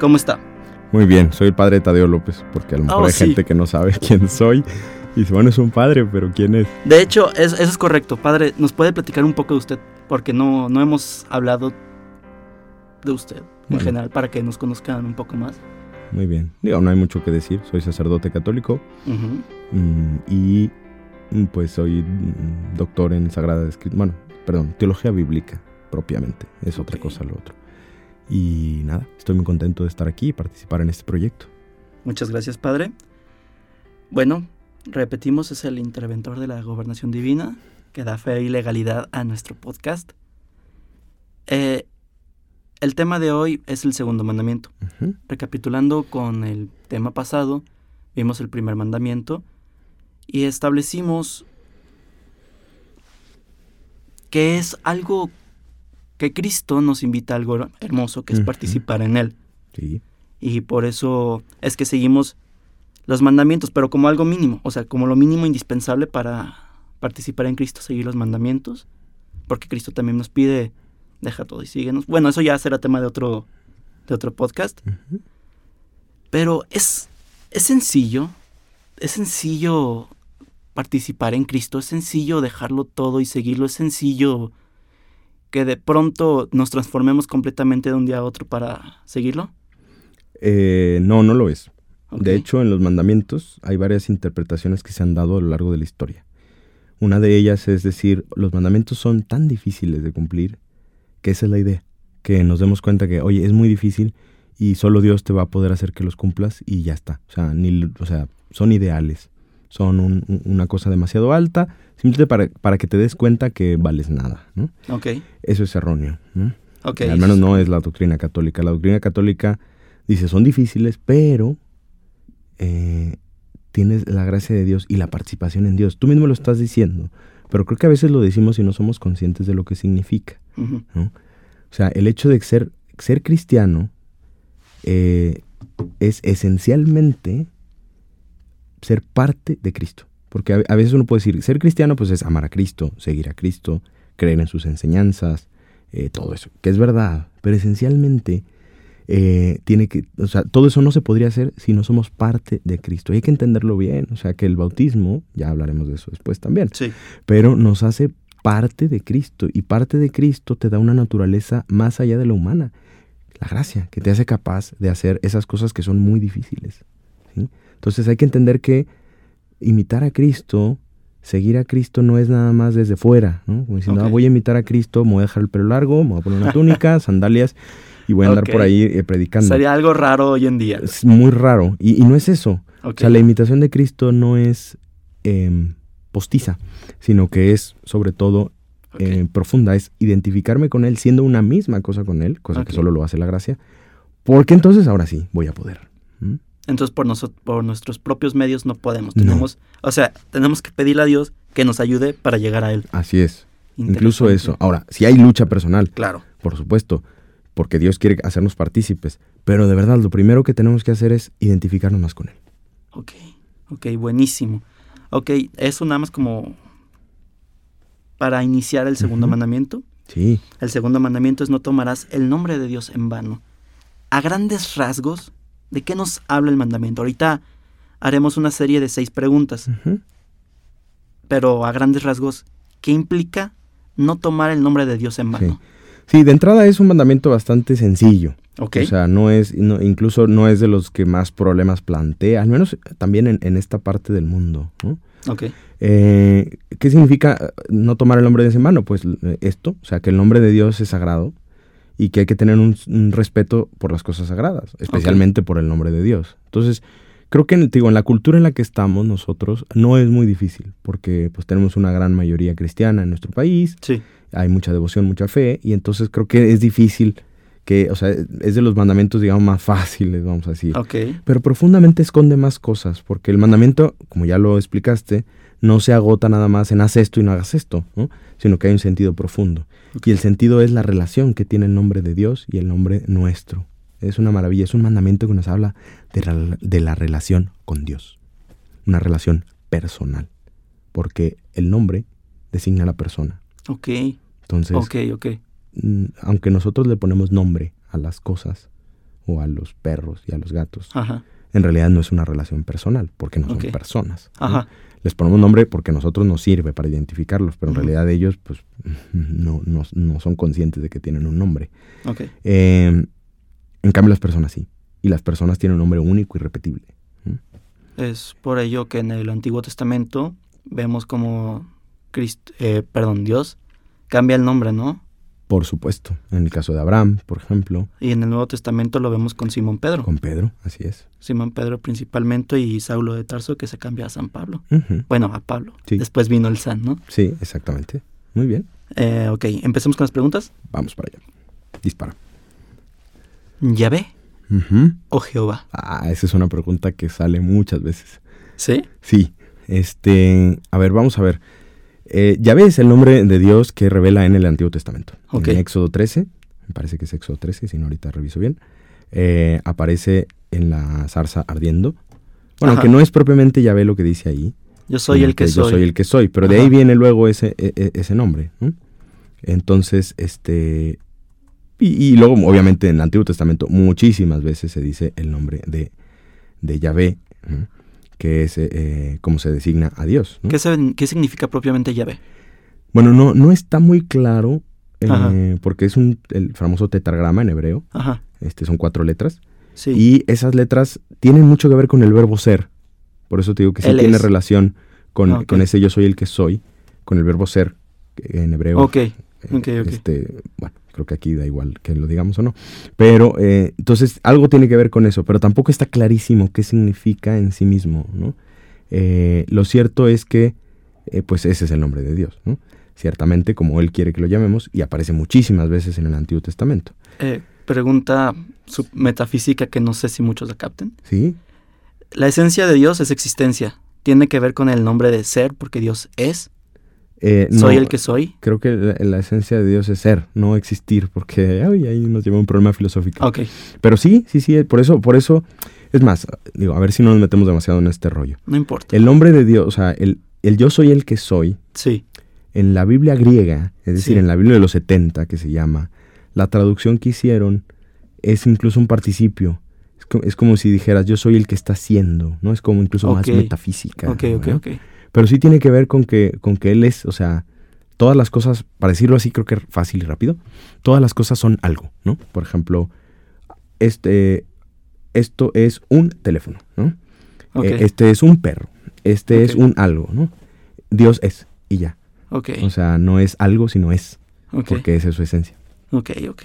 ¿Cómo está? Muy bien, soy el padre Tadeo López, porque a lo mejor Oh, hay sí. gente que no sabe quién soy. Y dice, bueno, es un padre, pero ¿quién es? De hecho, es- eso es correcto. Padre, ¿nos puede platicar un poco de usted? Porque no, no hemos hablado de usted en Bueno. general, para que nos conozcan un poco más. Muy bien. Digo, no hay mucho que decir. Soy sacerdote católico mm, y mm, pues soy mm, doctor en Sagrada Escritura. Bueno, perdón, teología bíblica propiamente. Es otra cosa lo otro. Y nada, estoy muy contento de estar aquí y participar en este proyecto. Muchas gracias, Padre. Bueno, repetimos, es el interventor de la gobernación divina que da fe y legalidad a nuestro podcast. Eh, el tema de hoy es el segundo mandamiento. Recapitulando con el tema pasado, vimos el primer mandamiento y establecimos que es algo que Cristo nos invita a algo hermoso, que es participar en él. Sí. Y por eso es que seguimos los mandamientos, pero como algo mínimo, o sea, como lo mínimo indispensable para participar en Cristo, seguir los mandamientos, porque Cristo también nos pide, deja todo y síguenos. Bueno, eso ya será tema de otro, de otro podcast. Pero es, es sencillo, es sencillo participar en Cristo, es sencillo dejarlo todo y seguirlo, es sencillo que de pronto nos transformemos completamente de un día a otro para seguirlo. Eh, no, no lo es. De hecho, en los mandamientos hay varias interpretaciones que se han dado a lo largo de la historia. Una de ellas es decir, los mandamientos son tan difíciles de cumplir que esa es la idea. Que nos demos cuenta que, oye, es muy difícil y solo Dios te va a poder hacer que los cumplas y ya está. O sea, ni, o sea son ideales. Son un- un- una cosa demasiado alta, simplemente para, para que te des cuenta que vales nada. ¿no? Ok, Eso es erróneo. Al menos no es la doctrina católica. La doctrina católica dice son difíciles, pero eh, tienes la gracia de Dios y la participación en Dios. Tú mismo lo estás diciendo, pero creo que a veces lo decimos y no somos conscientes de lo que significa. O sea, el hecho de ser, ser cristiano eh, es esencialmente ser parte de Cristo. Porque a, veces uno puede decir, ser cristiano pues es amar a Cristo, seguir a Cristo, creer en sus enseñanzas, eh, todo eso, que es verdad, pero esencialmente eh, tiene que, o sea, todo eso no se podría hacer si no somos parte de Cristo. Y hay que entenderlo bien, o sea, que el bautismo, ya hablaremos de eso después también, Sí, pero nos hace parte de Cristo y parte de Cristo te da una naturaleza más allá de la humana, la gracia, que te hace capaz de hacer esas cosas que son muy difíciles. ¿sí? Entonces hay que entender que imitar a Cristo, seguir a Cristo no es nada más desde fuera, ¿no? Como diciendo. "Ah, voy a imitar a Cristo, me voy a dejar el pelo largo, me voy a poner una túnica, sandalias y voy a andar por ahí eh, predicando. sería algo raro hoy en día. Es muy raro y, y no es eso. O sea, la imitación de Cristo no es em, postiza, sino que es sobre todo eh, profunda, es identificarme con Él siendo una misma cosa con Él, cosa que solo lo hace la gracia, porque entonces ahora sí voy a poder. ¿Mm? Entonces por, noso- por nuestros propios medios no podemos. No. Tenemos, o sea, tenemos que pedirle a Dios que nos ayude para llegar a Él. Así es, incluso eso. Ahora, si hay lucha personal, Claro. por supuesto, porque Dios quiere hacernos partícipes, pero de verdad lo primero que tenemos que hacer es identificarnos más con Él. Ok, ok, buenísimo. Ok, eso nada más como para iniciar el segundo mandamiento. Sí, El segundo mandamiento es no tomarás el nombre de Dios en vano. A grandes rasgos, ¿de qué nos habla el mandamiento? Ahorita haremos una serie de seis preguntas, pero a grandes rasgos, ¿qué implica no tomar el nombre de Dios en vano? Sí, de entrada es un mandamiento bastante sencillo. Ok, O sea, no es, no- incluso no es de los que más problemas plantea, al menos también en, en esta parte del mundo. ¿no? ok, Eh, ¿Qué significa no tomar el nombre de Dios en mano? Pues eh, esto, o sea, que el nombre de Dios es sagrado y que hay que tener un, un respeto por las cosas sagradas, especialmente por el nombre de Dios. Entonces, creo que en, digo, en la cultura en la que estamos nosotros no es muy difícil, porque pues tenemos una gran mayoría cristiana en nuestro país, sí, hay mucha devoción, mucha fe, y entonces creo que es difícil que, o sea, es de los mandamientos, digamos, más fáciles, vamos a decir. Ok. Pero profundamente esconde más cosas, porque el mandamiento, como ya lo explicaste, no se agota nada más en haz esto y no hagas esto, ¿no? Sino que hay un sentido profundo. Y el sentido es la relación que tiene el nombre de Dios y el nombre nuestro. Es una maravilla, es un mandamiento que nos habla de, la- de la relación con Dios, una relación personal, porque el nombre designa a la persona. Ok. Entonces, Ok, ok. mm, aunque nosotros le ponemos nombre a las cosas o a los perros y a los gatos, Ajá. En realidad no es una relación personal, porque no son personas. Ajá. Les ponemos nombre porque a nosotros nos sirve para identificarlos, pero en Ujú. realidad ellos pues no, no- no son conscientes de que tienen un nombre. Ok. Eh, en cambio las personas sí, y las personas tienen un nombre único y repetible. Es por ello que en el Antiguo Testamento vemos como Crist- eh, perdón, Dios cambia el nombre, ¿no? Por supuesto, en el caso de Abraham, por ejemplo, Y en el Nuevo Testamento lo vemos con Simón Pedro. con Pedro, así es. Simón Pedro principalmente y Saulo de Tarso que se cambia a San Pablo. Bueno, a Pablo. Sí. Después vino el San, ¿no? Sí, exactamente. Muy bien, Eh, ok, empecemos con las preguntas. vamos para allá. Dispara. ¿Yahvé Ujú. o Jehová? Ah, esa es una pregunta que sale muchas veces. ¿Sí? Sí, este, a ver, vamos a ver. Eh, Yahvé es el nombre de Dios que revela en el Antiguo Testamento. En Éxodo 13, me parece que es Éxodo 13, si no ahorita reviso bien, eh, aparece en la zarza ardiendo. Bueno, Ajá. aunque no es propiamente Yahvé lo que dice ahí. Yo soy el que, Yo soy. soy el que soy, pero de ahí viene luego ese, e- e- ese nombre. ¿no? Entonces, este... Y, y luego, obviamente, en el Antiguo Testamento muchísimas veces se dice el nombre de, de Yahvé. Que es eh, como se designa a Dios. ¿no? ¿Qué, se- qué significa propiamente Yahvé? Bueno, no, no está muy claro, eh, porque es un, el famoso tetragrama en hebreo, Ajá. este, son cuatro letras, Sí. y esas letras tienen mucho que ver con el verbo ser. Por eso te digo que sí Él tiene es. relación con, Ah, con ese yo soy el que soy, con el verbo ser en hebreo. ok. Eh. Este, bueno, creo que aquí da igual que lo digamos o no. Pero eh, entonces algo tiene que ver con eso, pero tampoco está clarísimo qué significa en sí mismo, ¿no? Eh, lo cierto es que, eh, pues ese es el nombre de Dios, ¿no? Ciertamente como Él quiere que lo llamemos y aparece muchísimas veces en el Antiguo Testamento, pregunta metafísica que no sé si muchos la capten. ¿sí? La esencia de Dios es existencia. Tiene que ver con el nombre de ser, porque Dios es. Eh, soy no, el que soy. Creo que la, la esencia de Dios es ser, no existir, porque ay, ahí nos lleva un problema filosófico. Pero sí, sí, sí, por eso, por eso, es más, digo, a ver si no nos metemos demasiado en este rollo. no importa. El nombre de Dios, o sea, el, el yo soy el que soy, Sí, en la Biblia griega, es decir, Sí. en la Biblia de los 70, que se llama, la traducción que hicieron es incluso un participio. Es, co- es como si dijeras, yo soy el que está siendo, ¿no? Es como incluso más metafísica. ok, ok, ¿no? ok. Pero sí tiene que ver con que, con que Él es, o sea, todas las cosas, para decirlo así, creo que es fácil y rápido, todas las cosas son algo, ¿no? Por ejemplo, este, esto es un teléfono, ¿no? Ok, Eh, este es un perro, este es un algo, ¿no? Dios es, y ya. ok, O sea, no es algo, sino es, porque esa es su esencia. ok, ok.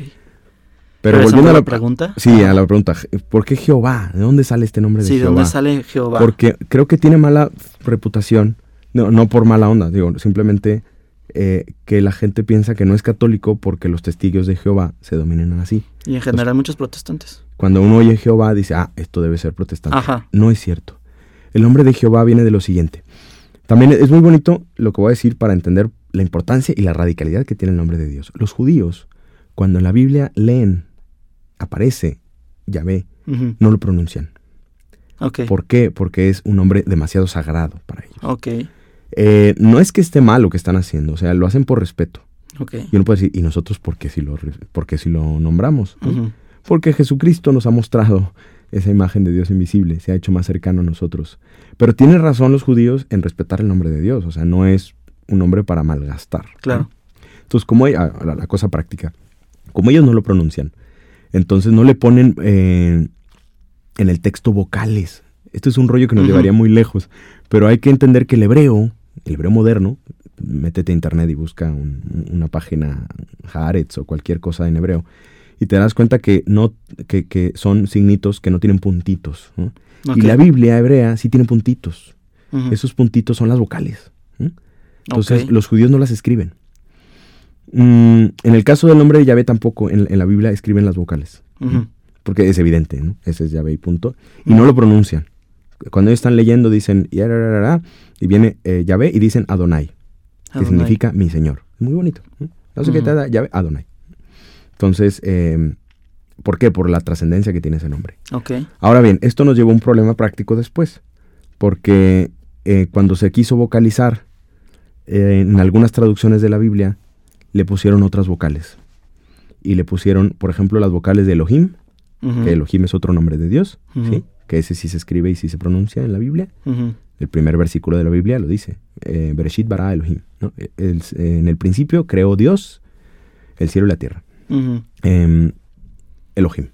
Pero ¿Regresando volviendo a la pregunta. Sí, a la pregunta, ¿por qué Jehová? ¿De dónde sale este nombre de Sí, ¿de Jehová? dónde sale Jehová? Porque creo que tiene mala reputación, no, no por mala onda, digo, simplemente eh, que la gente piensa que no es católico porque los testigos de Jehová se dominan así. Y en general muchos protestantes. Cuando uno oye Jehová dice, ah, esto debe ser protestante. Ajá. No es cierto. El nombre de Jehová viene de lo siguiente. También es muy bonito lo que voy a decir para entender la importancia y la radicalidad que tiene el nombre de Dios. Los judíos, cuando en la Biblia leen, aparece Yahvé, Ujú, no lo pronuncian. ¿Por qué? Porque es un nombre demasiado sagrado para ellos. Eh, no es que esté mal lo que están haciendo, o sea, lo hacen por respeto. Y uno puede decir, ¿y nosotros por qué si lo, re- por qué si lo nombramos? Porque Jesucristo nos ha mostrado esa imagen de Dios invisible, se ha hecho más cercano a nosotros. Pero tienen razón los judíos en respetar el nombre de Dios, o sea, no es un nombre para malgastar. ¿no? Claro. Entonces, como hay- ah, la, la cosa práctica, como ellos no lo pronuncian, entonces no le ponen eh, en el texto vocales. Esto es un rollo que nos llevaría muy lejos, pero hay que entender que el hebreo, el hebreo moderno, métete a internet y busca un- una página Haaretz o cualquier cosa en hebreo, y te das cuenta que, no, que, que son signitos que no tienen puntitos. Y la Biblia hebrea sí tiene puntitos. Esos puntitos son las vocales. ¿no? Entonces los judíos no las escriben. Mm, en el caso del nombre de Yahvé tampoco en, en la Biblia escriben las vocales. Porque es evidente, ¿no? Ese es Yahvé y punto. Y no lo pronuncian. Cuando ellos están leyendo dicen y viene eh, Yahvé y dicen Adonai, que significa mi Señor. Muy bonito. ¿no? No sé qué te da Yahvé, Adonai. Entonces, eh, ¿por qué? Por la trascendencia que tiene ese nombre. Ok. Ahora bien, esto nos llevó a un problema práctico después, porque eh, cuando se quiso vocalizar eh, en algunas traducciones de la Biblia, le pusieron otras vocales. Y le pusieron, por ejemplo, las vocales de Elohim, que Elohim es otro nombre de Dios. ¿sí? que ese sí se escribe y sí se pronuncia en la Biblia. El primer versículo de la Biblia lo dice, eh, Bereshit bara Elohim. ¿no? El- en el principio creó Dios el cielo y la tierra. Em, Elohim.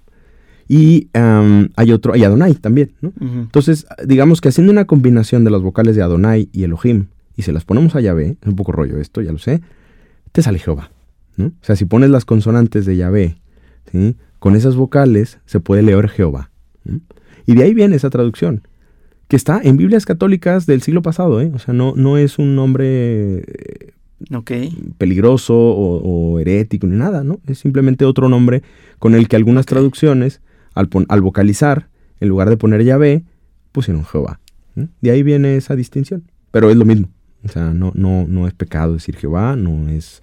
Y hay otro, hay Adonai también, ¿no? Entonces, digamos que haciendo una combinación de las vocales de Adonai y Elohim y se las ponemos a Yahvé, es un poco rollo esto, ya lo sé, te sale Jehová, ¿no? O sea, si pones las consonantes de Yahvé, ¿sí? Con esas vocales se puede leer Jehová. ¿no? Y de ahí viene esa traducción, que está en Biblias católicas del siglo pasado, ¿eh? O sea, no, no es un nombre eh, Ok. peligroso o, o herético ni nada, ¿no? Es simplemente otro nombre con el que algunas traducciones, al, pon- al vocalizar, en lugar de poner Yahvé, pusieron Jehová. De ahí viene esa distinción. Pero es lo mismo. O sea, no, no, no es pecado decir Jehová, no es,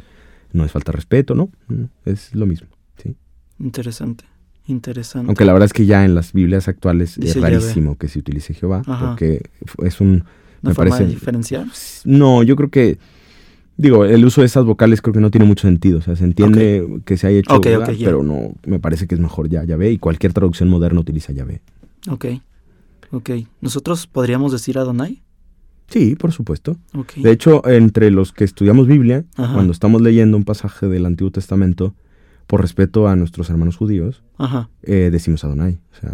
no es falta de respeto, ¿no? No, Es lo mismo. ¿sí? Interesante. Interesante. Aunque la verdad es que ya en las Biblias actuales Dice es Yahvé. rarísimo que se utilice Jehová, Ajá. porque es un... ¿Una me forma de diferenciar? No, yo creo que, digo, el uso de esas vocales creo que no tiene mucho sentido. O sea, se entiende que se haya hecho, pero no, me parece que es mejor ya Yahvé y cualquier traducción moderna utiliza Yahvé. Ok. Ok. ¿Nosotros podríamos decir Adonai? Sí, por supuesto. De hecho, entre los que estudiamos Biblia, Ajá. cuando estamos leyendo un pasaje del Antiguo Testamento, por respeto a nuestros hermanos judíos, Ajá. eh, decimos Adonai. O sea,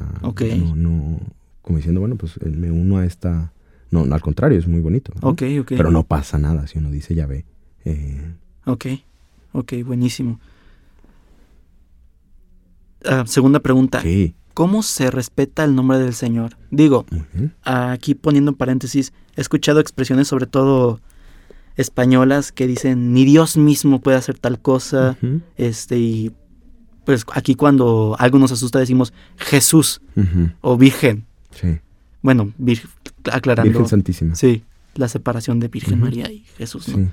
no, no, como diciendo, bueno, pues eh, me uno a esta... No, al contrario, es muy bonito. ¿no? Ok, ok. Pero no pasa nada si uno dice Yahvé. Eh, Ok. Ok, buenísimo. Ah, segunda pregunta. sí, ¿Cómo se respeta el nombre del Señor? Digo, aquí poniendo en paréntesis, he escuchado expresiones sobre todo españolas que dicen ni Dios mismo puede hacer tal cosa, este y pues aquí cuando algo nos asusta decimos Jesús o Virgen. Sí. Bueno, vir- aclarando. Virgen Santísima. Sí, la separación de Virgen. María y Jesús, ¿no? Sí.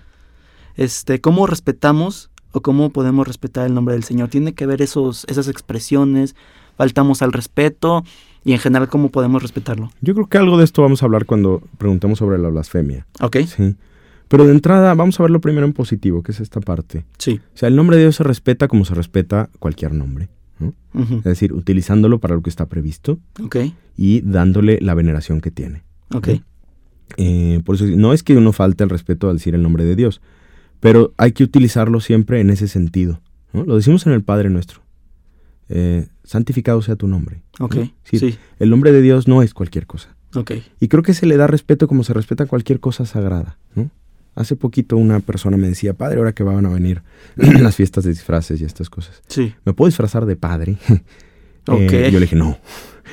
Este, ¿cómo respetamos o cómo podemos respetar el nombre del Señor? Tiene que ver esos esas expresiones, faltamos al respeto y en general cómo podemos respetarlo. Yo creo que algo de esto vamos a hablar cuando preguntemos sobre la blasfemia. ¿Ok? Sí. Pero de entrada, vamos a verlo primero en positivo, que es esta parte. Sí. O sea, el nombre de Dios se respeta como se respeta cualquier nombre. Es decir, utilizándolo para lo que está previsto Ok, y dándole la veneración que tiene. ok. Eh, por eso no es que uno falte el respeto al decir el nombre de Dios, pero hay que utilizarlo siempre en ese sentido. ¿no? Lo decimos en el Padre Nuestro. Eh, santificado sea tu nombre. Ok, ¿no? Sí, sí, El nombre de Dios no es cualquier cosa. ok. Y creo que se le da respeto como se respeta cualquier cosa sagrada, ¿no? Hace poquito una persona me decía, padre, ahora que van a venir las fiestas de disfraces y estas cosas, Sí, ¿me puedo disfrazar de padre? Ok. Eh, yo le dije, no.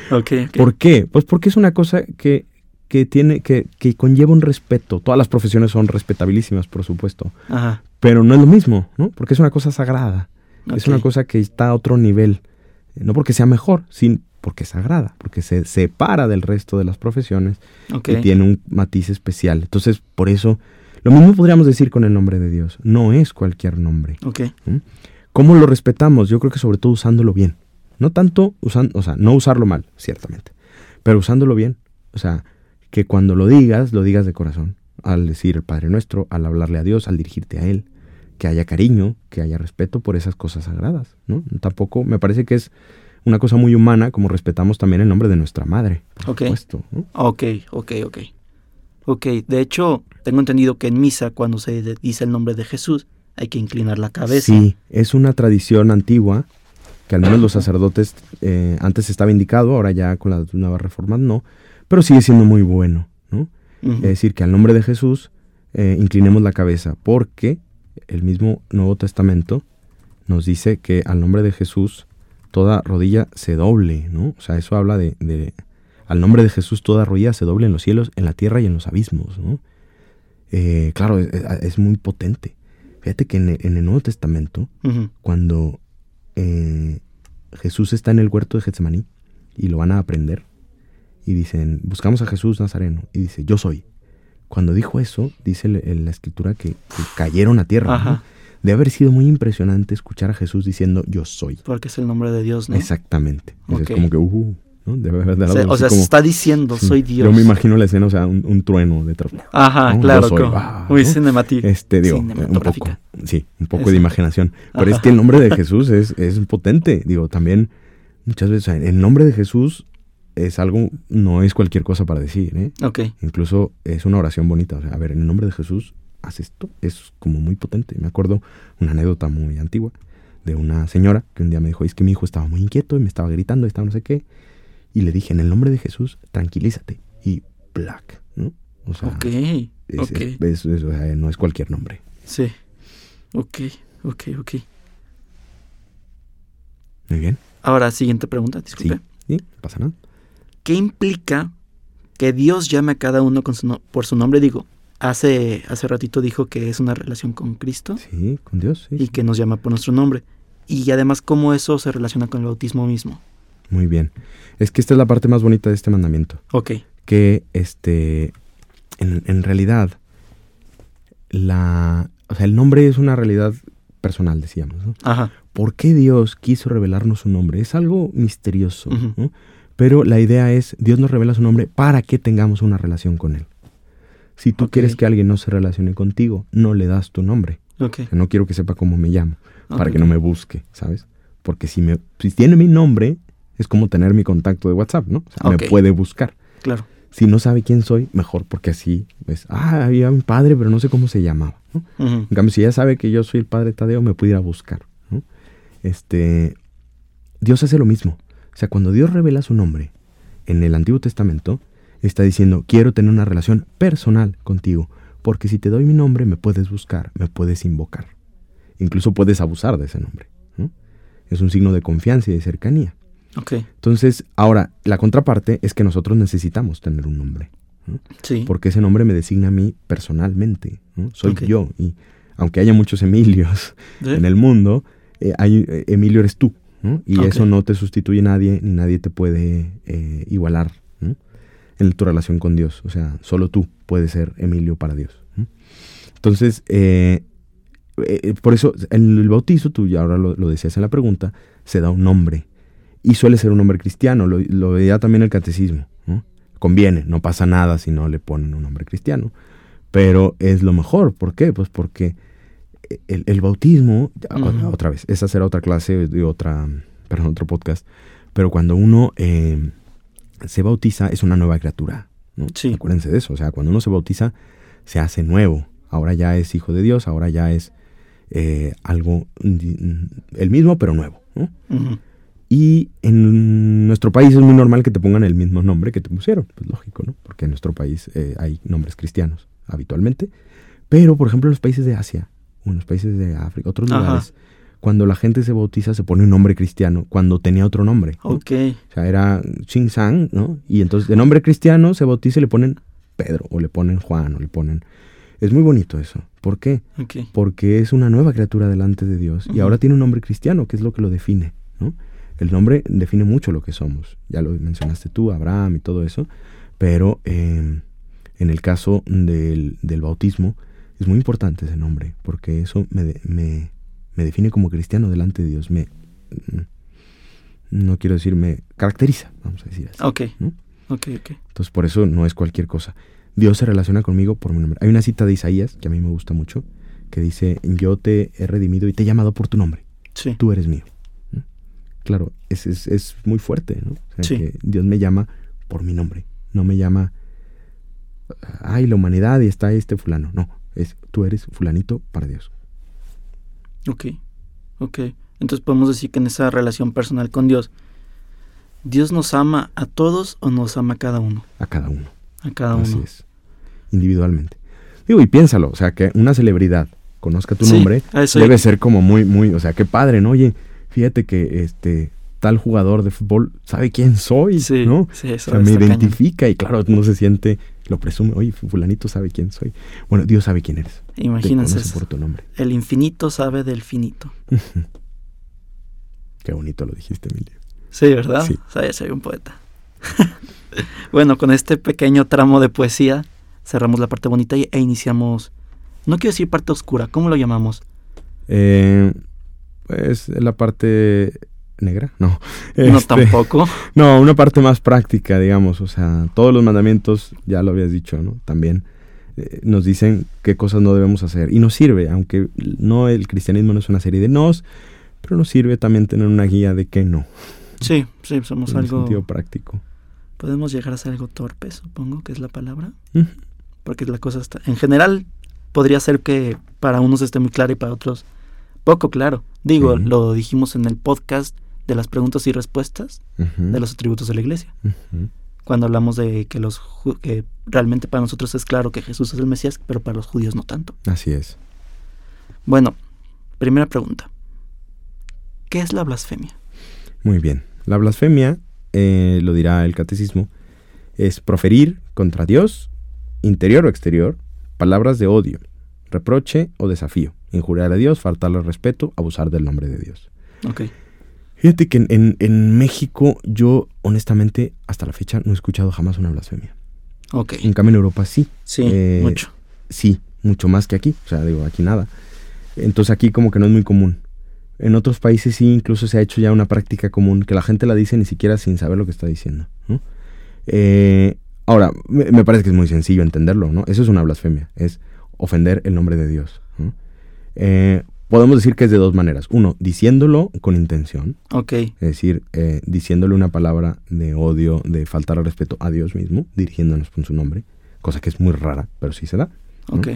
ok, ok. ¿Por qué? Pues porque es una cosa que, que tiene, que, que conlleva un respeto. Todas las profesiones son respetabilísimas, por supuesto. Ajá, Pero no es lo mismo, ¿no? Porque es una cosa sagrada. Es una cosa que está a otro nivel. No porque sea mejor, sino porque es sagrada. Porque se separa del resto de las profesiones Ok, y tiene un matiz especial. Entonces, por eso, lo mismo podríamos decir con el nombre de Dios. No es cualquier nombre. ok, ¿Cómo lo respetamos? Yo creo que sobre todo usándolo bien. No tanto usando, o sea, no usarlo mal, ciertamente, pero usándolo bien. O sea, que cuando lo digas, lo digas de corazón. Al decir el Padre Nuestro, al hablarle a Dios, al dirigirte a Él, que haya cariño, que haya respeto por esas cosas sagradas, ¿no? Tampoco, me parece que es una cosa muy humana como respetamos también el nombre de nuestra madre, por Ok. supuesto, ¿no? ok, ok, ok. Ok, de hecho, tengo entendido que en misa, cuando se dice el nombre de Jesús, hay que inclinar la cabeza. Sí, es una tradición antigua que al menos los sacerdotes eh, antes estaba indicado, ahora ya con las nuevas reformas no, pero sigue siendo muy bueno, ¿no? Es decir, que al nombre de Jesús eh, inclinemos la cabeza, porque el mismo Nuevo Testamento nos dice que al nombre de Jesús toda rodilla se doble, ¿no? O sea, eso habla de, de- al nombre de Jesús toda rodilla se doble en los cielos, en la tierra y en los abismos, ¿no? Eh, claro, es, es muy potente. Fíjate que en, en el Nuevo Testamento, cuando eh, Jesús está en el huerto de Getsemaní y lo van a aprender, y dicen, buscamos a Jesús Nazareno, y dice, yo soy. Cuando dijo eso, dice el- el- la escritura que, que cayeron a tierra. ¿no? Ajá. De haber sido muy impresionante escuchar a Jesús diciendo, yo soy. Porque es el nombre de Dios, ¿no? Exactamente. O sea, Ok. Es como que, uh, ¿no? Debe haber O dado sea, o sea, se está diciendo, sí. soy Dios. Yo me imagino la escena, o sea, un, un trueno detrás. Ajá, ¿no? claro. Soy, ah, muy ¿no? cinemático. Este, digo, un poco, sí, un poco Eso. de imaginación. Pero es que el nombre de Jesús es, es potente. Digo, también muchas veces o el nombre de Jesús es algo, no es cualquier cosa para decir, ¿eh? Ok. Incluso es una oración bonita. O sea, a ver, en el nombre de Jesús, haz esto. Es como muy potente. Me acuerdo una anécdota muy antigua de una señora que un día me dijo, es que mi hijo estaba muy inquieto y me estaba gritando y estaba no sé qué. Y le dije, en el nombre de Jesús, tranquilízate. Y black, ¿no? O sea, Ok. es- ok. es- es- es- o sea, no es cualquier nombre. Sí. Ok, ok, ok. Muy bien. Ahora, siguiente pregunta, disculpe. Sí, no pasa nada. ¿Qué implica que Dios llame a cada uno con su no- por su nombre? Digo, hace, hace ratito dijo que es una relación con Cristo Sí, con Dios, sí. y que nos llama por nuestro nombre. Y además, cómo eso se relaciona con el bautismo mismo. Muy bien. Es que esta es la parte más bonita de este mandamiento. Ok. Que, este, en, en realidad, la, o sea, el nombre es una realidad personal, decíamos, ¿no? Ajá. ¿Por qué Dios quiso revelarnos su nombre? Es algo misterioso, Ujú. ¿no? Pero la idea es, Dios nos revela su nombre para que tengamos una relación con Él. Si tú quieres que alguien no se relacione contigo, no le das tu nombre. Ok. O sea, no quiero que sepa cómo me llamo, para que no me busque, ¿sabes? Porque si, me, si tiene mi nombre, es como tener mi contacto de WhatsApp, ¿no? O sea, Ok. me puede buscar. Claro. Si no sabe quién soy, mejor porque así, pues, ah, había mi padre, pero no sé cómo se llamaba, ¿no? En cambio, si ya sabe que yo soy el padre Tadeo, me puede ir a buscar, ¿no? Este, Dios hace lo mismo. O sea, cuando Dios revela su nombre en el Antiguo Testamento, está diciendo, quiero tener una relación personal contigo, porque si te doy mi nombre, me puedes buscar, me puedes invocar. Incluso puedes abusar de ese nombre, ¿no? Es un signo de confianza y de cercanía. Entonces, ahora, la contraparte es que nosotros necesitamos tener un nombre, ¿no? Sí. porque ese nombre me designa a mí personalmente, ¿no? Soy yo, y aunque haya muchos Emilios Sí. en el mundo, eh, hay, eh, Emilio eres tú, ¿no? Y eso no te sustituye nadie, ni nadie te puede eh, igualar ¿no? en tu relación con Dios. O sea, solo tú puedes ser Emilio para Dios. ¿no? Entonces, eh, eh, por eso, en el bautizo, tú ya ahora lo, lo decías en la pregunta, se da un nombre. Y suele ser un nombre cristiano, lo, lo veía también el catecismo. Conviene, no pasa nada si no le ponen un nombre cristiano. Pero es lo mejor. ¿Por qué? Pues porque el, el bautismo, Ujú. otra vez, esa será otra clase de otra, perdón, otro podcast. Pero cuando uno eh, se bautiza, es una nueva criatura. ¿no? Sí. Acuérdense de eso. O sea, cuando uno se bautiza, se hace nuevo. Ahora ya es hijo de Dios, ahora ya es eh, algo, di- el mismo, pero nuevo. ¿no? Y en nuestro país es muy normal que te pongan el mismo nombre que te pusieron. Pues lógico, ¿no? Porque en nuestro país eh, hay nombres cristianos habitualmente. Pero, por ejemplo, en los países de Asia, o en los países de África, otros Ajá. lugares, cuando la gente se bautiza se pone un nombre cristiano cuando tenía otro nombre. ¿no? Ok. O sea, era Ching Sang, ¿no? Y entonces de nombre cristiano se bautiza y le ponen Pedro, o le ponen Juan, o le ponen... Es muy bonito eso. ¿Por qué? Ok. porque es una nueva criatura delante de Dios y ahora tiene un nombre cristiano, que es lo que lo define, ¿no? El nombre define mucho lo que somos, ya lo mencionaste tú, Abraham y todo eso, pero eh, en el caso del, del bautismo es muy importante ese nombre, porque eso me, me, me define como cristiano delante de Dios, me, mm, no quiero decir, me caracteriza, vamos a decir así. Ok. ¿no? Ok, ok. Entonces, por eso no es cualquier cosa. Dios se relaciona conmigo por mi nombre. Hay una cita de Isaías que a mí me gusta mucho, que dice, yo te he redimido y te he llamado por tu nombre. Sí. Tú eres mío. ¿no? Claro, es, es, es muy fuerte, ¿no? O sea, Sí. que Dios me llama por mi nombre. No me llama, ay, la humanidad y está este fulano. No, es tú eres fulanito para Dios. Ok. Ok. Entonces podemos decir que en esa relación personal con Dios, ¿Dios nos ama a todos o nos ama a cada uno? A cada uno. A cada Así uno. es. Individualmente. Digo, y piénsalo, o sea, que una celebridad conozca tu Sí, nombre, debe ser como muy, muy, o sea, qué padre, ¿no? Oye, fíjate que este tal jugador de fútbol sabe quién soy, Sí, ¿no? sí, eso o sea, me identifica y claro, uno se siente, lo presume, oye, fulanito sabe quién soy. Bueno, Dios sabe quién eres. Te Imagínense, eso. por tu nombre. el infinito sabe del finito. Qué bonito lo dijiste, Emilio. Sí, ¿verdad? Sí. O sea, ya soy un poeta. bueno, con este pequeño tramo de poesía cerramos la parte bonita y- e iniciamos, no quiero decir parte oscura, ¿cómo lo llamamos? Eh, pues la parte negra, no. No Este, tampoco. No, una parte más práctica, digamos. O sea, todos los mandamientos, ya lo habías dicho, ¿no? También eh, nos dicen qué cosas no debemos hacer. Y nos sirve, aunque no el cristianismo no es una serie de nos, pero nos sirve también tener una guía de qué no. Sí, sí, somos en algo... sentido práctico. Podemos llegar a ser algo torpe, supongo que es la palabra. Porque la cosa está... En general, podría ser que para unos esté muy claro y para otros poco claro. Digo, lo dijimos en el podcast de las preguntas y respuestas de los atributos de la iglesia. Cuando hablamos de que los que realmente para nosotros es claro que Jesús es el Mesías, pero para los judíos no tanto. Así es. Bueno, primera pregunta. ¿Qué es la blasfemia? Muy bien. La blasfemia, eh, lo dirá el catecismo, es proferir contra Dios, interior o exterior, palabras de odio, reproche o desafío, injuriar a Dios, faltarle al respeto, abusar del nombre de Dios. Fíjate que en, en- en México yo honestamente hasta la fecha no he escuchado jamás una blasfemia. Ok. En cambio en Europa sí, Sí, Eh, mucho. sí, mucho más que aquí. O sea, digo, aquí nada. Entonces aquí como que no es muy común. En otros países sí, incluso se ha hecho ya una práctica común, que la gente la dice ni siquiera sin saber lo que está diciendo. ¿no? Eh, ahora, me, me parece que es muy sencillo entenderlo, ¿no? Eso es una blasfemia, es ofender el nombre de Dios. ¿no? Eh, podemos decir que es de dos maneras. Uno, diciéndolo con intención, Ok. es decir, eh, diciéndole una palabra de odio, de faltar al respeto a Dios mismo, dirigiéndonos con su nombre, cosa que es muy rara, pero sí se da. Ok.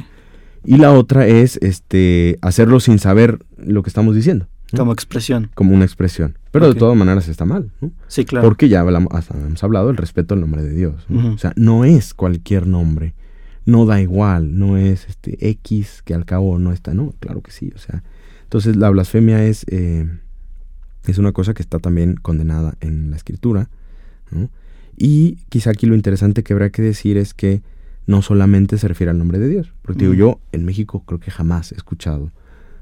Y la otra es este hacerlo sin saber lo que estamos diciendo, ¿no? Como expresión. como una expresión. Pero de todas maneras está mal, ¿no? Sí, claro. Porque ya hablamos, hasta hemos hablado del respeto al nombre de Dios. O sea, no es cualquier nombre, no da igual, no es este X que al cabo no está, no, claro que sí, o sea. Entonces la blasfemia es, eh, es una cosa que está también condenada en la escritura, ¿no? Y quizá aquí lo interesante que habrá que decir es que no solamente se refiere al nombre de Dios, porque digo Ujú. yo en México creo que jamás he escuchado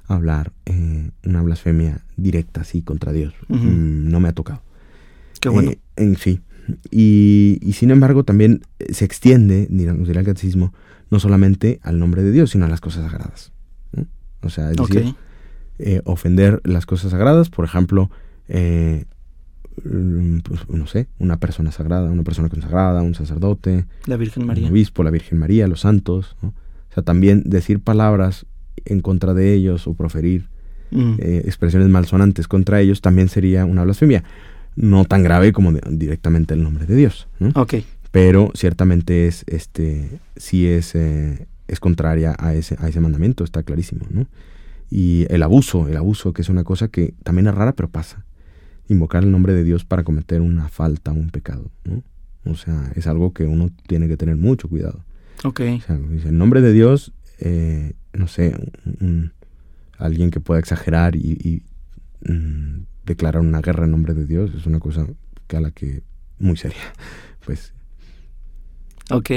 hablar eh, una blasfemia directa así contra Dios. Mm, no me ha tocado. Qué bueno. Eh, en sí. Y, y sin embargo también eh, se extiende, dirá el catecismo, no solamente al nombre de Dios, sino a las cosas sagradas. ¿no? O sea, es decir, eh, ofender las cosas sagradas, por ejemplo, eh, mm, pues, no sé, una persona sagrada, una persona consagrada, un sacerdote, La Virgen un María. obispo, la Virgen María, los santos. ¿no? O sea, también decir palabras en contra de ellos o proferir Mm. eh, expresiones malsonantes contra ellos también sería una blasfemia. No tan grave como de- directamente el nombre de Dios, ¿no? Ok. pero ciertamente es, este, sí es, eh, es contraria a ese, a ese mandamiento, está clarísimo, ¿no? Y el abuso, el abuso, que es una cosa que también es rara, pero pasa. Invocar el nombre de Dios para cometer una falta, un pecado, ¿no? O sea, es algo que uno tiene que tener mucho cuidado. Ok. O sea, dice, en nombre de Dios, eh, no sé, un- un- alguien que pueda exagerar y, y, mm, declarar una guerra en nombre de Dios es una cosa que a la que muy seria. Pues Ok.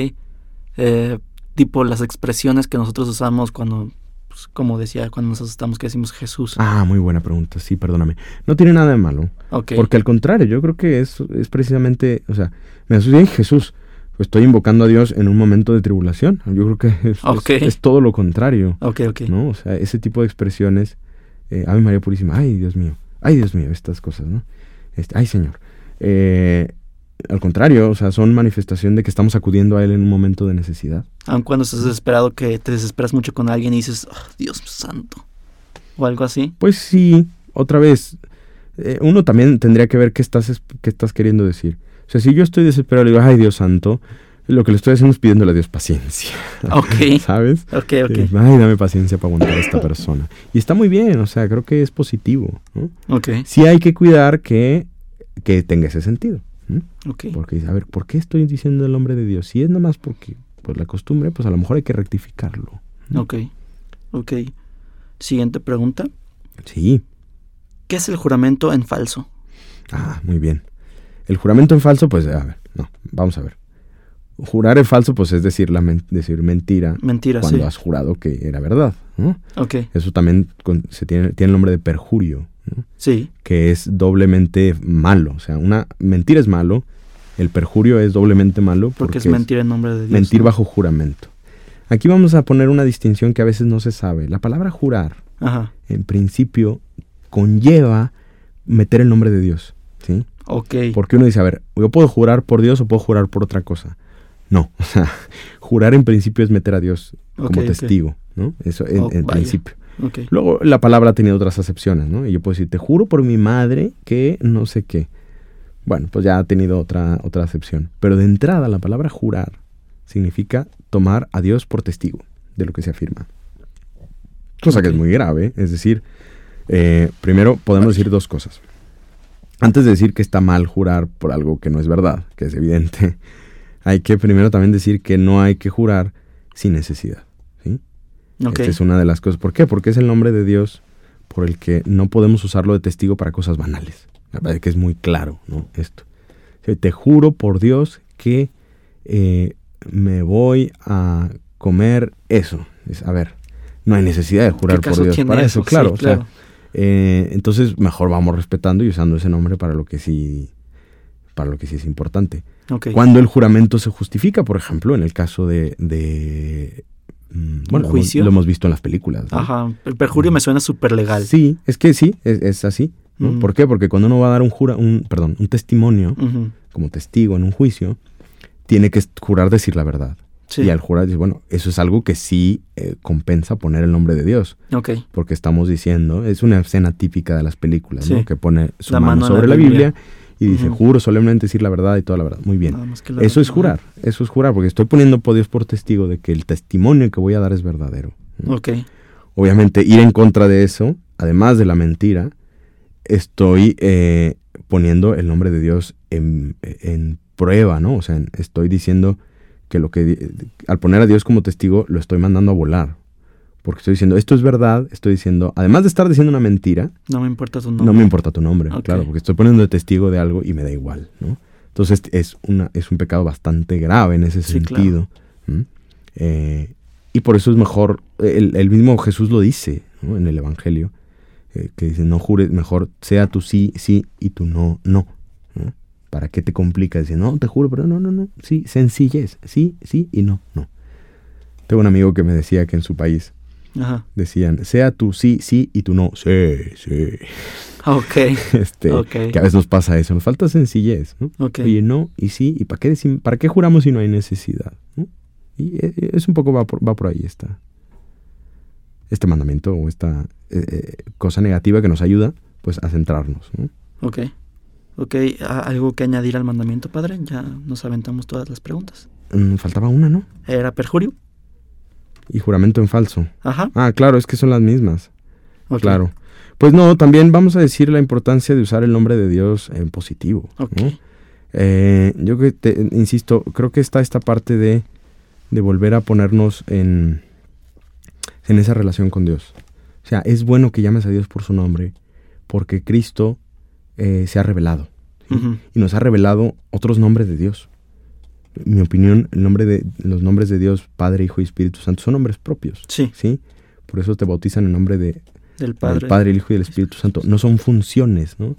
Eh, tipo las expresiones que nosotros usamos cuando, pues, como decía, cuando nos asustamos que decimos Jesús. Ah, muy buena pregunta, sí, perdóname. No tiene nada de malo, ok. porque al contrario, yo creo que es, es precisamente, o sea, me asusté en Jesús, pues estoy invocando a Dios en un momento de tribulación. Yo creo que es, es- Ok. es todo lo contrario, Ok, ok. ¿no? O sea, ese tipo de expresiones, eh, Ave María Purísima, ay Dios mío, ay Dios mío, estas cosas, ¿no? Este, ay Señor. Eh, al contrario, o sea, son manifestación de que estamos acudiendo a Él en un momento de necesidad. Aun cuando estás desesperado, que te desesperas mucho con alguien y dices, "Ah, Dios santo. O algo así. Pues sí, otra vez, eh, uno también tendría que ver qué estás, es- qué estás queriendo decir. O sea, si yo estoy desesperado y digo, ay Dios santo, lo que le estoy haciendo es pidiéndole a Dios paciencia. Ok. ¿Sabes? Ok, Eh, ok. Ay, dame paciencia para aguantar a esta persona. Y está muy bien, o sea, creo que es positivo. ¿no? Ok. Sí hay que cuidar que, que tenga ese sentido. ¿no? Ok. Porque, a ver, ¿por qué estoy diciendo el nombre de Dios? Si es nomás porque, por la costumbre, pues a lo mejor hay que rectificarlo. Ok. Ok. Siguiente pregunta. Sí. ¿Qué es el juramento en falso? Ah, muy bien. El juramento en falso, pues, a ver, no, vamos a ver. Jurar en falso, pues es decir, la men- decir mentira Mentira, cuando sí. has jurado que era verdad. ¿no? Ok, Eso también con- se tiene, tiene el nombre de perjurio, ¿no? sí. que es doblemente malo. O sea, una mentira es malo, el perjurio es doblemente malo Porque, es mentir en nombre de Dios. mentir ¿no? bajo juramento. Aquí vamos a poner una distinción que a veces no se sabe. La palabra jurar, Ajá, en principio, conlleva meter el nombre de Dios. ¿sí? ok. Porque uno dice, a ver, yo puedo jurar por Dios o puedo jurar por otra cosa. No, o sea, jurar en principio es meter a Dios como testigo, ¿no? Eso en, Oh, en principio. Luego la palabra ha tenido otras acepciones, ¿no? Y yo puedo decir, te juro por mi madre que no sé qué. Bueno, pues ya ha tenido otra, otra acepción. Pero de entrada la palabra jurar significa tomar a Dios por testigo de lo que se afirma. Cosa que es muy grave. Es decir, eh, primero podemos decir dos cosas. Antes de decir que está mal jurar por algo que no es verdad, que es evidente, hay que primero también decir que no hay que jurar sin necesidad. ¿sí? Esta es una de las cosas. ¿Por qué? Porque es el nombre de Dios por el que no podemos usarlo de testigo para cosas banales. Parece que es muy claro, ¿no? Esto. Te juro por Dios que eh, me voy a comer eso. Es- a ver, no hay necesidad de jurar ¿Qué por Dios para eso, eso? claro. Sí, o sea, claro. eh, entonces mejor vamos respetando y usando ese nombre para lo que sí, para lo que sí es importante. Cuando el juramento se justifica, por ejemplo, en el caso de, de mm, bueno, lo hemos- juicio? Lo, hemos visto en las películas. ¿no? Ajá, el perjurio me suena súper legal. Sí, es que sí, es, es así. ¿no? Mm. ¿Por qué? Porque cuando uno va a dar un jura, un, perdón, un testimonio como testigo en un juicio, tiene que jurar decir la verdad. Sí, Y al jurar dice, bueno, eso es algo que sí eh, compensa poner el nombre de Dios, ok. porque estamos diciendo, es una escena típica de las películas, ¿no? Que pone su La mano, sobre la Biblia. Biblia, y dice, juro solemnemente decir la verdad y toda la verdad. Muy bien. Eso es jurar, eso es jurar, porque estoy poniendo por Dios por testigo de que el testimonio que voy a dar es verdadero. Ok, Obviamente, ir en contra de eso, además de la mentira, estoy eh, poniendo el nombre de Dios en, en prueba, ¿no? O sea, estoy diciendo que lo que, al poner a Dios como testigo, lo estoy mandando a volar. Porque estoy diciendo, esto es verdad, estoy diciendo, además de estar diciendo una mentira, no me importa tu nombre. no me importa tu nombre, claro, porque estoy poniendo de testigo de algo y me da igual, ¿no? Entonces es, una, es un pecado bastante grave en ese Sí, sentido. Eh, y por eso es mejor, el, el mismo Jesús lo dice ¿no? en el Evangelio, eh, que dice, no jures, mejor sea tu sí, sí y tu no, no. ¿no? ¿Para qué te complicas? Dice, no, te juro, pero no, no, no, sí, sencillez, sí, sí y no, no. Tengo un amigo que me decía que en su país Ajá, decían, sea tu sí, sí y tu no, sí, sí. ok, Este, Ok. Que a veces nos pasa eso, nos falta sencillez, ¿no? ok. Oye, no y sí, ¿y para qué, decim- para qué juramos si no hay necesidad? ¿no? Y eh, eh, es un poco va por, va por ahí esta, este mandamiento o esta eh, cosa negativa que nos ayuda pues a centrarnos. ¿no? Ok. Ok, ¿a- ¿algo que añadir al mandamiento, padre? Ya nos aventamos todas las preguntas. Mm, faltaba una, ¿no? ¿Era perjurio? Y juramento en falso. Ajá. Ah, claro, es que son las mismas. Claro. Pues no, también vamos a decir la importancia de usar el nombre de Dios en positivo. Ok. ¿no? Eh, yo que te, insisto, creo que está esta parte de, de volver a ponernos en, en esa relación con Dios. O sea, es bueno que llames a Dios por su nombre, porque Cristo eh, se ha revelado. Y nos ha revelado otros nombres de Dios. Mi opinión, el nombre de, los nombres de Dios, Padre, Hijo y Espíritu Santo, son nombres propios. Sí, ¿sí? Por eso te bautizan en nombre de, del Padre. padre. el Padre, el Hijo y el Espíritu Santo. No son funciones, ¿no?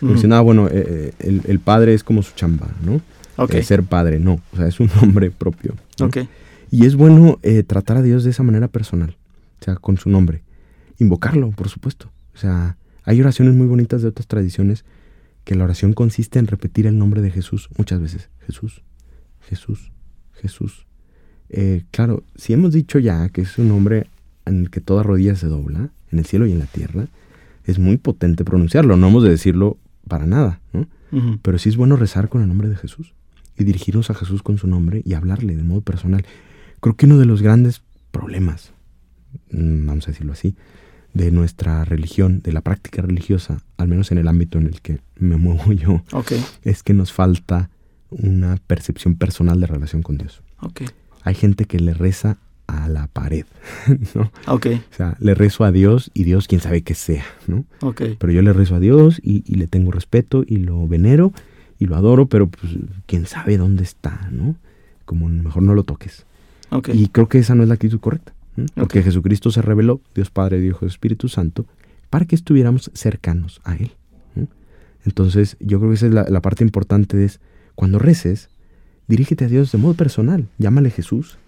Como Ujú, dicen, ah, bueno, eh, eh, el, el Padre es como su chamba, ¿no? Ok, Eh, ser Padre, no. O sea, es un nombre propio. ¿no? ok. Y es bueno eh, tratar a Dios de esa manera personal, o sea, con su nombre. Invocarlo, por supuesto. O sea, hay oraciones muy bonitas de otras tradiciones que la oración consiste en repetir el nombre de Jesús muchas veces. Jesús, Jesús, Jesús. Eh, claro, si hemos dicho ya que es un nombre en el que toda rodilla se dobla, en el cielo y en la tierra, es muy potente pronunciarlo. No hemos de decirlo para nada, ¿no? Pero sí es bueno rezar con el nombre de Jesús y dirigirnos a Jesús con su nombre y hablarle de modo personal. Creo que uno de los grandes problemas, mm, vamos a decirlo así, de nuestra religión, de la práctica religiosa, al menos en el ámbito en el que me muevo yo, es que nos falta una percepción personal de relación con Dios. ok. Hay gente que le reza a la pared, ¿no? Ok, O sea, le rezo a Dios y Dios quién sabe qué sea, ¿no? ok. Pero yo le rezo a Dios y, y le tengo respeto y lo venero y lo adoro, pero pues quién sabe dónde está, ¿no? Como mejor no lo toques. Ok. Y creo que esa no es la actitud correcta. ¿no? Porque. Jesucristo se reveló, Dios Padre, Dios Espíritu Santo, para que estuviéramos cercanos a Él. ¿no? Entonces, yo creo que esa es la, la parte importante, es cuando reces, dirígete a Dios de modo personal. Llámale Jesús,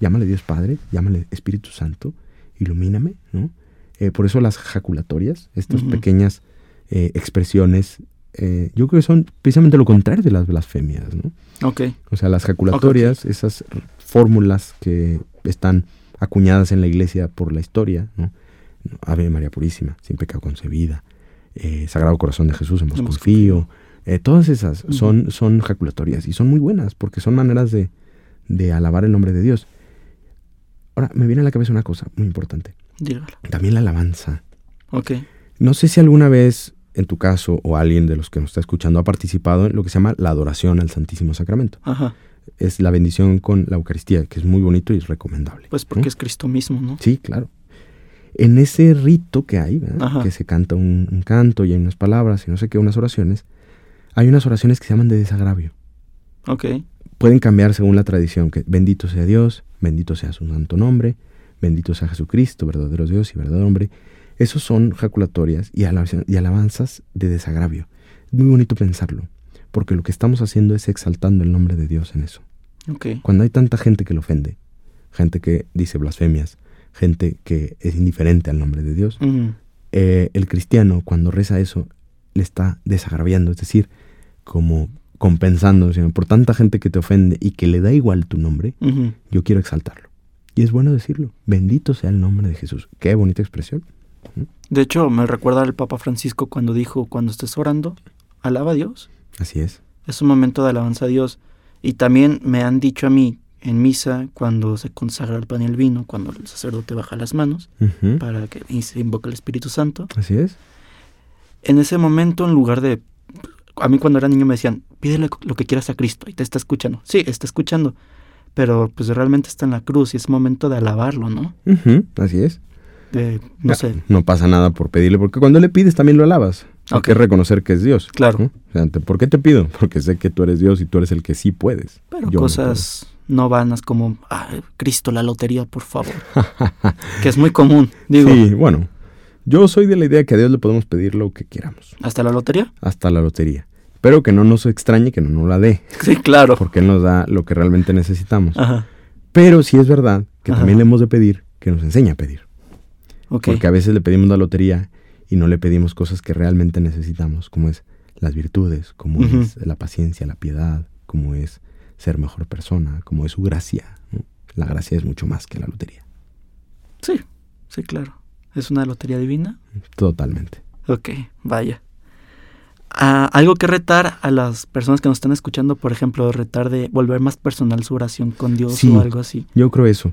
llámale Dios Padre, llámale Espíritu Santo, ilumíname, ¿no? Eh, por eso las jaculatorias, estas pequeñas eh, expresiones, eh, yo creo que son precisamente lo contrario de las blasfemias, ¿no? Ok, O sea, las jaculatorias, esas fórmulas que están acuñadas en la iglesia por la historia, ¿no? Ave María Purísima, sin pecado concebida, Sagrado Corazón de Jesús, en vos En vos confío, eh, todas esas son, son jaculatorias y son muy buenas porque son maneras de, de alabar el nombre de Dios. Ahora, me viene a la cabeza una cosa muy importante. dígalo. También la alabanza. Ok, No sé si alguna vez, en tu caso, o alguien de los que nos está escuchando, ha participado en lo que se llama la adoración al Santísimo Sacramento ajá. es la bendición con la Eucaristía, que es muy bonito y es recomendable. Pues porque ¿no? es Cristo mismo, ¿no? Sí, claro. En ese rito que hay, que se canta un, un canto y hay unas palabras y no sé qué, unas oraciones, hay unas oraciones que se llaman de desagravio. Ok, Pueden cambiar según la tradición, que bendito sea Dios, bendito sea su santo nombre, bendito sea Jesucristo, verdadero Dios y verdadero hombre. Esos son jaculatorias y, alabanzas- y alabanzas de desagravio. Es muy bonito pensarlo, porque lo que estamos haciendo es exaltando el nombre de Dios en eso. ok. Cuando hay tanta gente que lo ofende, gente que dice blasfemias, gente que es indiferente al nombre de Dios, eh, el cristiano cuando reza eso le está desagraviando, es decir, como compensando, sino por tanta gente que te ofende y que le da igual tu nombre, yo quiero exaltarlo. Y es bueno decirlo, bendito sea el nombre de Jesús. Qué bonita expresión. De hecho, me recuerda al Papa Francisco cuando dijo, cuando estés orando, alaba a Dios. Así es. Es un momento de alabanza a Dios. Y también me han dicho a mí en misa, cuando se consagra el pan y el vino, cuando el sacerdote baja las manos para que y se invoque el Espíritu Santo. Así es. En ese momento, en lugar de... A mí cuando era niño me decían, pídele lo que quieras a Cristo y te está escuchando. Sí, está escuchando. Pero pues realmente está en la cruz y es momento de alabarlo, ¿no? Así es. De, no Ya, sé, No pasa nada por pedirle, porque cuando le pides también lo alabas. Hay que reconocer que es Dios. claro. ¿no? O sea, te- ¿por qué te pido? Porque sé que tú eres Dios y tú eres el que sí puedes. Pero Yo no cosas no vanas como, ah, Cristo, la lotería, por favor. que es muy común. Digo, Sí, bueno. Yo soy de la idea que a Dios le podemos pedir lo que queramos, ¿hasta la lotería? hasta la lotería. Pero que no nos extrañe que no nos la dé, Sí, claro. porque Él nos da lo que realmente necesitamos. Ajá. Pero sí es verdad que Ajá. también le hemos de pedir que nos enseñe a pedir. Ok. Porque a veces le pedimos la lotería y no le pedimos cosas que realmente necesitamos, como es las virtudes, como es la paciencia, la piedad, como es ser mejor persona, como es su gracia. ¿no? La gracia es mucho más que la lotería. Sí, sí, claro. ¿Es una lotería divina? Totalmente. Ok, vaya. Ah, algo que retar a las personas que nos están escuchando, por ejemplo, retar de volver más personal su oración con Dios Sí. o algo así. Yo creo eso.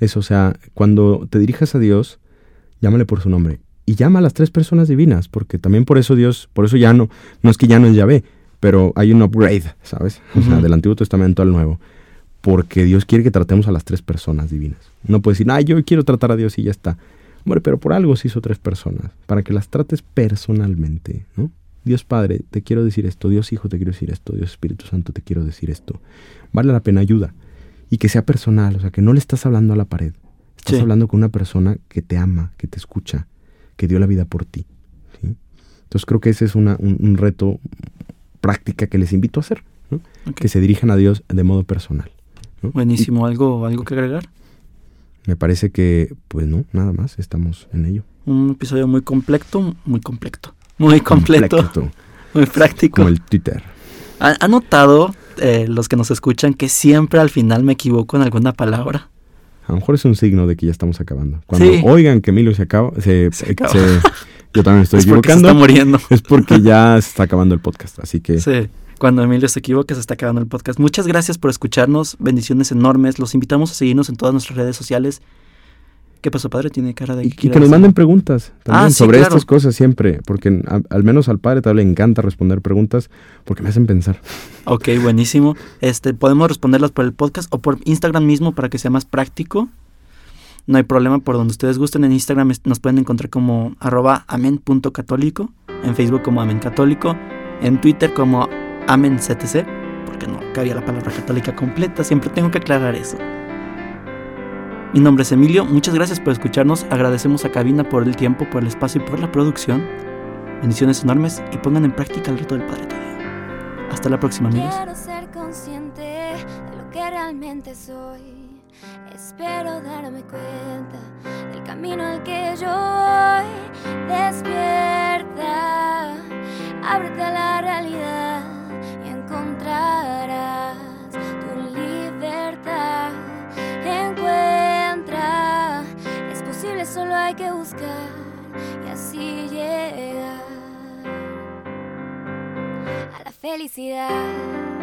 Eso, o sea, cuando te dirijas a Dios, llámale por su nombre. Y llama a las tres personas divinas, porque también por eso Dios, por eso ya no, no es que ya no es Yahvé, pero hay un upgrade, ¿sabes? O sea, del Antiguo Testamento al Nuevo. Porque Dios quiere que tratemos a las tres personas divinas. No puedes decir, ah, yo quiero tratar a Dios y ya está. Hombre, pero por algo se hizo tres personas, para que las trates personalmente, ¿no? Dios Padre, te quiero decir esto, Dios Hijo, te quiero decir esto, Dios Espíritu Santo, te quiero decir esto. Vale la pena ayuda. Y que sea personal, o sea, que no le estás hablando a la pared. Estás Sí. hablando con una persona que te ama, que te escucha, que dio la vida por ti. ¿sí? Entonces creo que ese es una- un, un reto práctica que les invito a hacer, que se dirijan a Dios de modo personal. ¿no? Buenísimo. ¿Algo, ¿Algo que agregar? Me parece que, pues no, nada más, estamos en ello. Un episodio muy completo, muy completo. Muy completo, Completo, muy práctico. Como el Twitter. ¿Han han notado, eh, los que nos escuchan, que siempre al final me equivoco en alguna palabra? A lo mejor es un signo de que ya estamos acabando. Cuando Sí. oigan que Emilio se acaba, se, Se acaba. se- yo también estoy es porque se equivocando. está muriendo. Es porque ya se está acabando el podcast, así que Sí, cuando Emilio se equivoca se está acabando el podcast. Muchas gracias por escucharnos, bendiciones enormes. Los invitamos a seguirnos en todas nuestras redes sociales. ¿Qué pasó, padre? Tiene cara de... y, y quiere que nos manden preguntas también Ah, sí, sobre claro. estas cosas siempre, porque a- al menos al padre tal le encanta responder preguntas porque me hacen pensar. Ok, buenísimo. Este, podemos responderlas por el podcast o por Instagram mismo para que sea más práctico. No hay problema por donde ustedes gusten. En Instagram nos pueden encontrar como arroba amen.católico, en Facebook como amencatólico, en Twitter como amenctc, porque no cabía la palabra católica completa, siempre tengo que aclarar eso. Mi nombre es Emilio, muchas gracias por escucharnos, agradecemos a Cabina por el tiempo, por el espacio y por la producción. Bendiciones enormes y pongan en práctica el reto del Padre Tadeo. Hasta la próxima amigos. Quiero ser consciente de lo que realmente soy. Espero darme cuenta del camino al que yo voy. Despierta, ábrete a la realidad solo hay que buscar y así llegar a la felicidad.